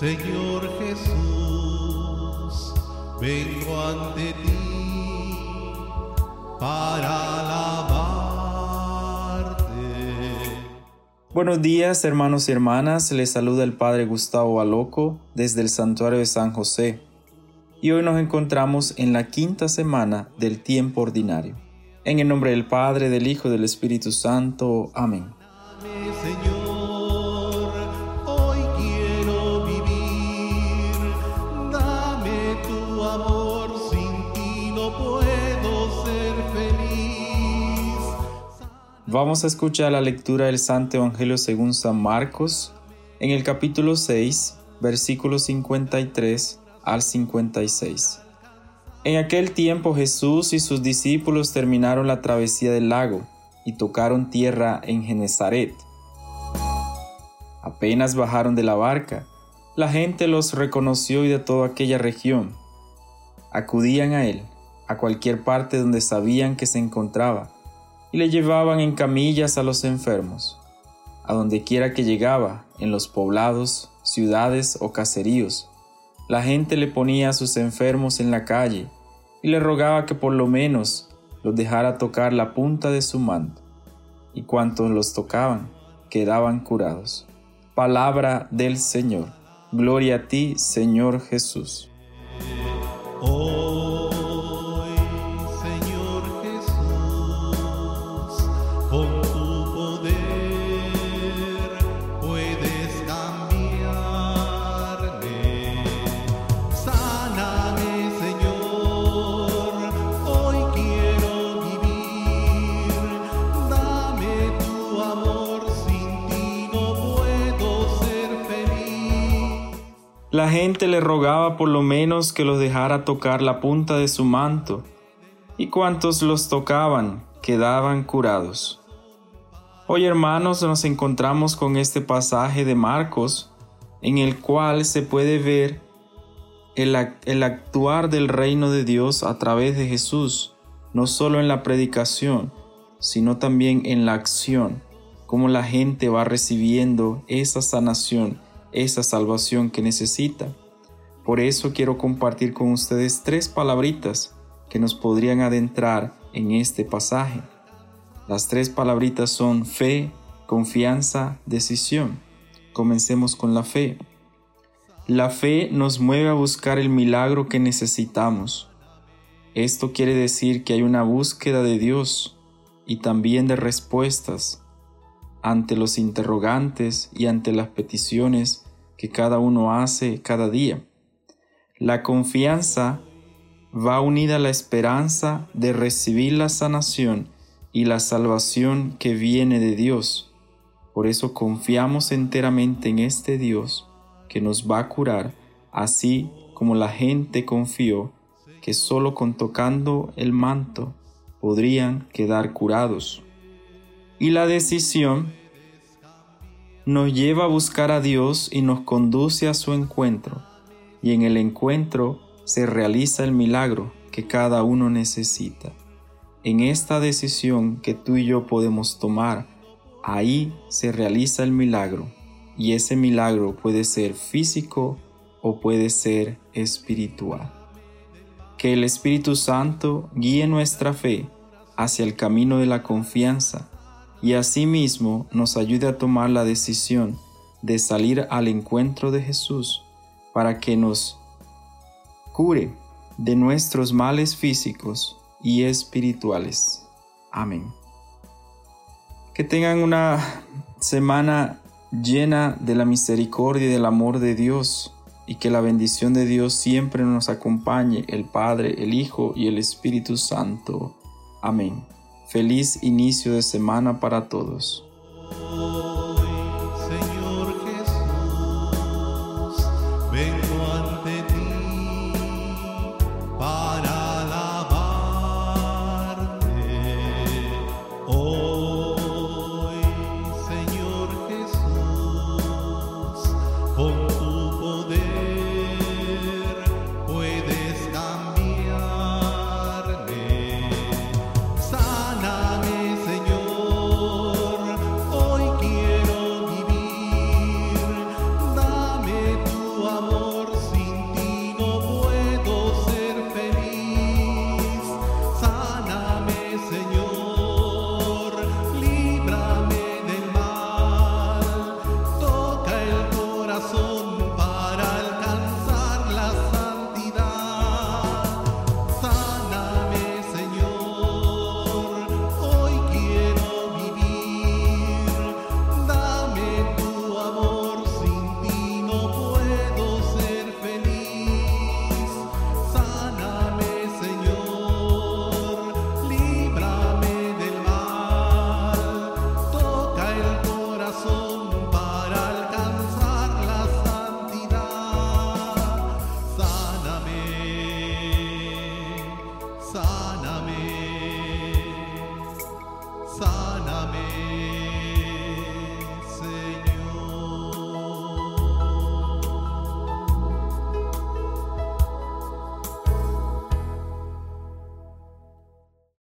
Señor Jesús, vengo ante ti para alabarte. Buenos días hermanos y hermanas, les saluda el Padre Gustavo Baloco desde el Santuario de San José. Y hoy nos encontramos en la quinta semana del tiempo ordinario. En el nombre del Padre, del Hijo y del Espíritu Santo. Amén. Vamos a escuchar la lectura del Santo Evangelio según San Marcos en el capítulo 6, versículos 53 al 56. En aquel tiempo Jesús y sus discípulos terminaron la travesía del lago y tocaron tierra en Genezaret. Apenas bajaron de la barca, la gente los reconoció y de toda aquella región. Acudían a él, a cualquier parte donde sabían que se encontraba, y le llevaban en camillas a los enfermos. A donde quiera que llegaba, en los poblados, ciudades o caseríos, la gente le ponía a sus enfermos en la calle y le rogaba que por lo menos los dejara tocar la punta de su manto. Y cuantos los tocaban, quedaban curados. Palabra del Señor. Gloria a ti, Señor Jesús. Hoy, La gente le rogaba por lo menos que los dejara tocar la punta de su manto, y cuantos los tocaban quedaban curados. Hoy hermanos nos encontramos con este pasaje de Marcos, en el cual se puede ver el, ac- el actuar del reino de Dios a través de Jesús, no solo en la predicación, sino también en la acción, cómo la gente va recibiendo esa sanación, esa salvación que necesita. Por eso quiero compartir con ustedes tres palabritas que nos podrían adentrar en este pasaje. Las tres palabritas son fe, confianza, decisión. Comencemos con la fe. La fe nos mueve a buscar el milagro que necesitamos. Esto quiere decir que hay una búsqueda de Dios y también de respuestas ante los interrogantes y ante las peticiones que cada uno hace cada día. La confianza va unida a la esperanza de recibir la sanación y la salvación que viene de Dios. Por eso confiamos enteramente en este Dios que nos va a curar, así como la gente confió que solo con tocando el manto podrían quedar curados. Y la decisión nos lleva a buscar a Dios y nos conduce a su encuentro, y en el encuentro se realiza el milagro que cada uno necesita. En esta decisión que tú y yo podemos tomar, ahí se realiza el milagro, y ese milagro puede ser físico o puede ser espiritual. Que el Espíritu Santo guíe nuestra fe hacia el camino de la confianza y asimismo nos ayude a tomar la decisión de salir al encuentro de Jesús para que nos cure de nuestros males físicos y espirituales. Amén. Que tengan una semana llena de la misericordia y del amor de Dios y que la bendición de Dios siempre nos acompañe, el Padre, el Hijo y el Espíritu Santo. Amén. Feliz inicio de semana para todos.